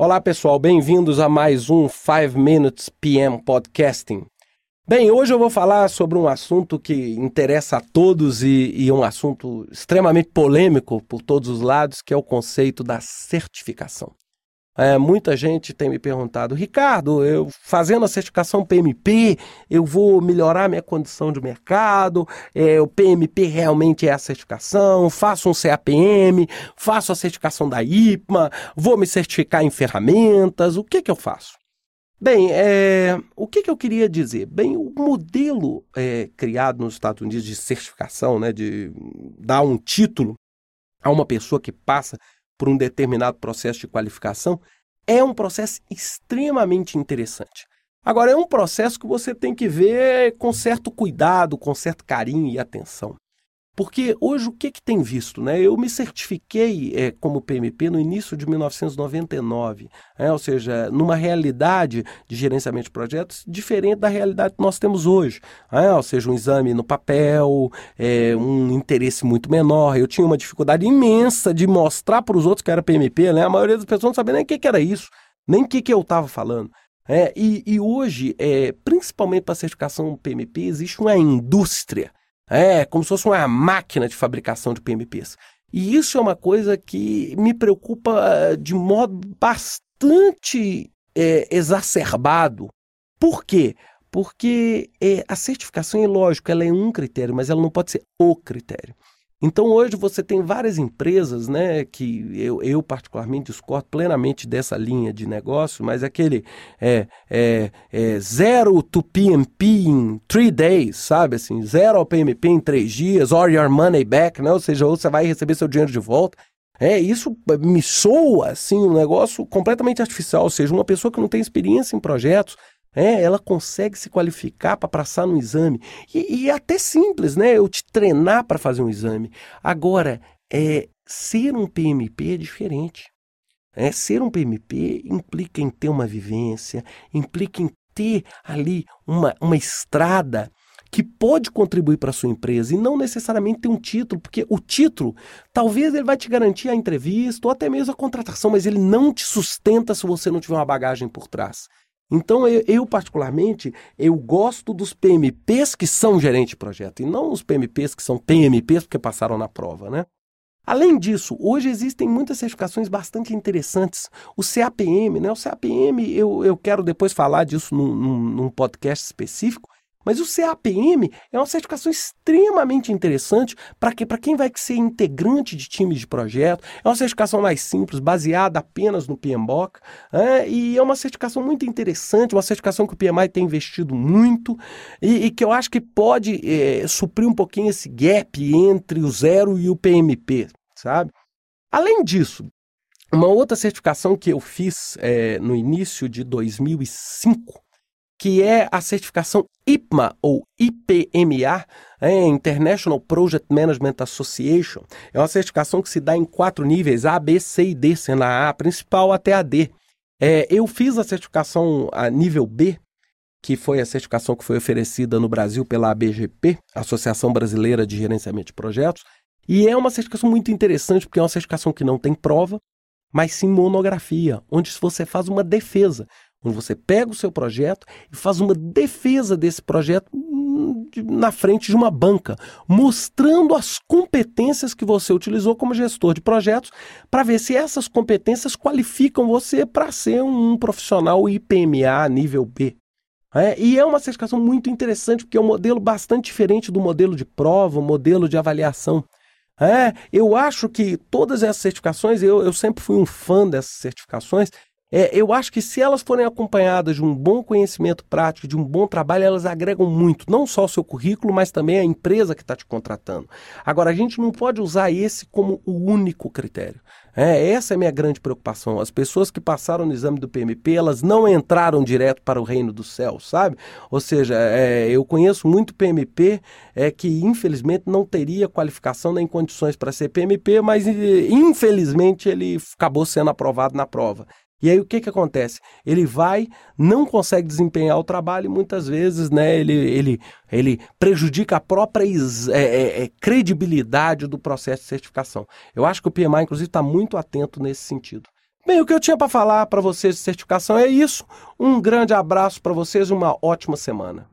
Olá pessoal, bem-vindos a mais um 5 Minutes PM Podcasting. Bem, hoje eu vou falar sobre um assunto que interessa a todos e, e um assunto extremamente polêmico por todos os lados, que é o conceito da certificação. É, muita gente tem me perguntado, Ricardo, eu fazendo a certificação PMP, eu vou melhorar minha condição de mercado, é, o PMP realmente é a certificação, faço um CAPM, faço a certificação da IPMA, vou me certificar em ferramentas, o que, que eu faço? Bem, é, o que, que, eu queria dizer? Bem, o modelo é, criado nos Estados Unidos de certificação, né, de dar um título a uma pessoa que passa por um determinado processo de qualificação, é um processo extremamente interessante. Agora, é um processo que você tem que ver com certo cuidado, com certo carinho e atenção. Porque hoje o que, que tem visto? Né? Eu me certifiquei é, como PMP no início de 1999, é, ou seja, numa realidade de gerenciamento de projetos diferente da realidade que nós temos hoje. É, ou seja, um exame no papel, é, um interesse muito menor. Eu tinha uma dificuldade imensa de mostrar para os outros que era PMP, né? a maioria das pessoas não sabia nem o que, que era isso, nem o que, que eu estava falando. É, e, e hoje, é, principalmente para a certificação PMP, existe uma indústria é, como se fosse uma máquina de fabricação de PMPs. E isso é uma coisa que me preocupa eh, de modo bastante é, exacerbado. Por quê? Porque é, a certificação, é lógico, ela é um critério, mas ela não pode ser o critério. Então hoje você tem várias empresas, né, que eu, eu particularmente discordo plenamente dessa linha de negócio, mas aquele é, é, é zero to PMP em three days, sabe assim, zero ao PMP em três dias, or your money back, né, ou seja, ou você vai receber seu dinheiro de volta. É, isso me soa assim um negócio completamente artificial, ou seja, uma pessoa que não tem experiência em projetos, é, ela consegue se qualificar para passar no exame. E, e é até simples, né? Eu te treinar para fazer um exame. Agora, é, ser um PMP é diferente. É, ser um PMP implica em ter uma vivência, implica em ter ali uma, uma estrada que pode contribuir para a sua empresa e não necessariamente ter um título, porque o título talvez ele vai te garantir a entrevista ou até mesmo a contratação, mas ele não te sustenta se você não tiver uma bagagem por trás. Então, eu, eu, particularmente, eu gosto dos PMPs que são gerente de projeto, e não os PMPs que são PMPs porque passaram na prova, né? Além disso, hoje existem muitas certificações bastante interessantes. O CAPM, né? O CAPM, eu, eu quero depois falar disso num, num, num podcast específico, mas o CAPM é uma certificação extremamente interessante para que, quem vai ser integrante de times de projeto. É uma certificação mais simples, baseada apenas no PMBOK, é, e é uma certificação muito interessante, uma certificação que o PMI tem investido muito e, e que eu acho que pode é, suprir um pouquinho esse gap entre o zero e o PMP, sabe? Além disso, uma outra certificação que eu fiz é, no início de 2005 que é a certificação IPMA ou IPMA, é, International Project Management Association. É uma certificação que se dá em quatro níveis, A, B, C e D, sendo a A principal até a D. É, eu fiz a certificação a nível B, que foi a certificação que foi oferecida no Brasil pela ABGP, Associação Brasileira de Gerenciamento de Projetos, e é uma certificação muito interessante porque é uma certificação que não tem prova, mas sim monografia, onde você faz uma defesa onde você pega o seu projeto e faz uma defesa desse projeto hum, na frente de uma banca, mostrando as competências que você utilizou como gestor de projetos, para ver se essas competências qualificam você para ser um profissional IPMA nível B. É, e é uma certificação muito interessante, porque é um modelo bastante diferente do modelo de prova, modelo de avaliação. É, eu acho que todas essas certificações, eu, eu sempre fui um fã dessas certificações, é, eu acho que se elas forem acompanhadas de um bom conhecimento prático, de um bom trabalho, elas agregam muito, não só o seu currículo, mas também a empresa que está te contratando. Agora, a gente não pode usar esse como o único critério. É, essa é a minha grande preocupação. As pessoas que passaram no exame do PMP, elas não entraram direto para o reino do céu, sabe? Ou seja, é, eu conheço muito PMP é, que infelizmente não teria qualificação nem condições para ser PMP, mas infelizmente ele acabou sendo aprovado na prova. E aí o que, que acontece? Ele vai, não consegue desempenhar o trabalho e muitas vezes né, ele, ele, ele prejudica a própria é, é, é, credibilidade do processo de certificação. Eu acho que o PMI, inclusive, está muito atento nesse sentido. Bem, o que eu tinha para falar para vocês de certificação é isso. Um grande abraço para vocês e uma ótima semana.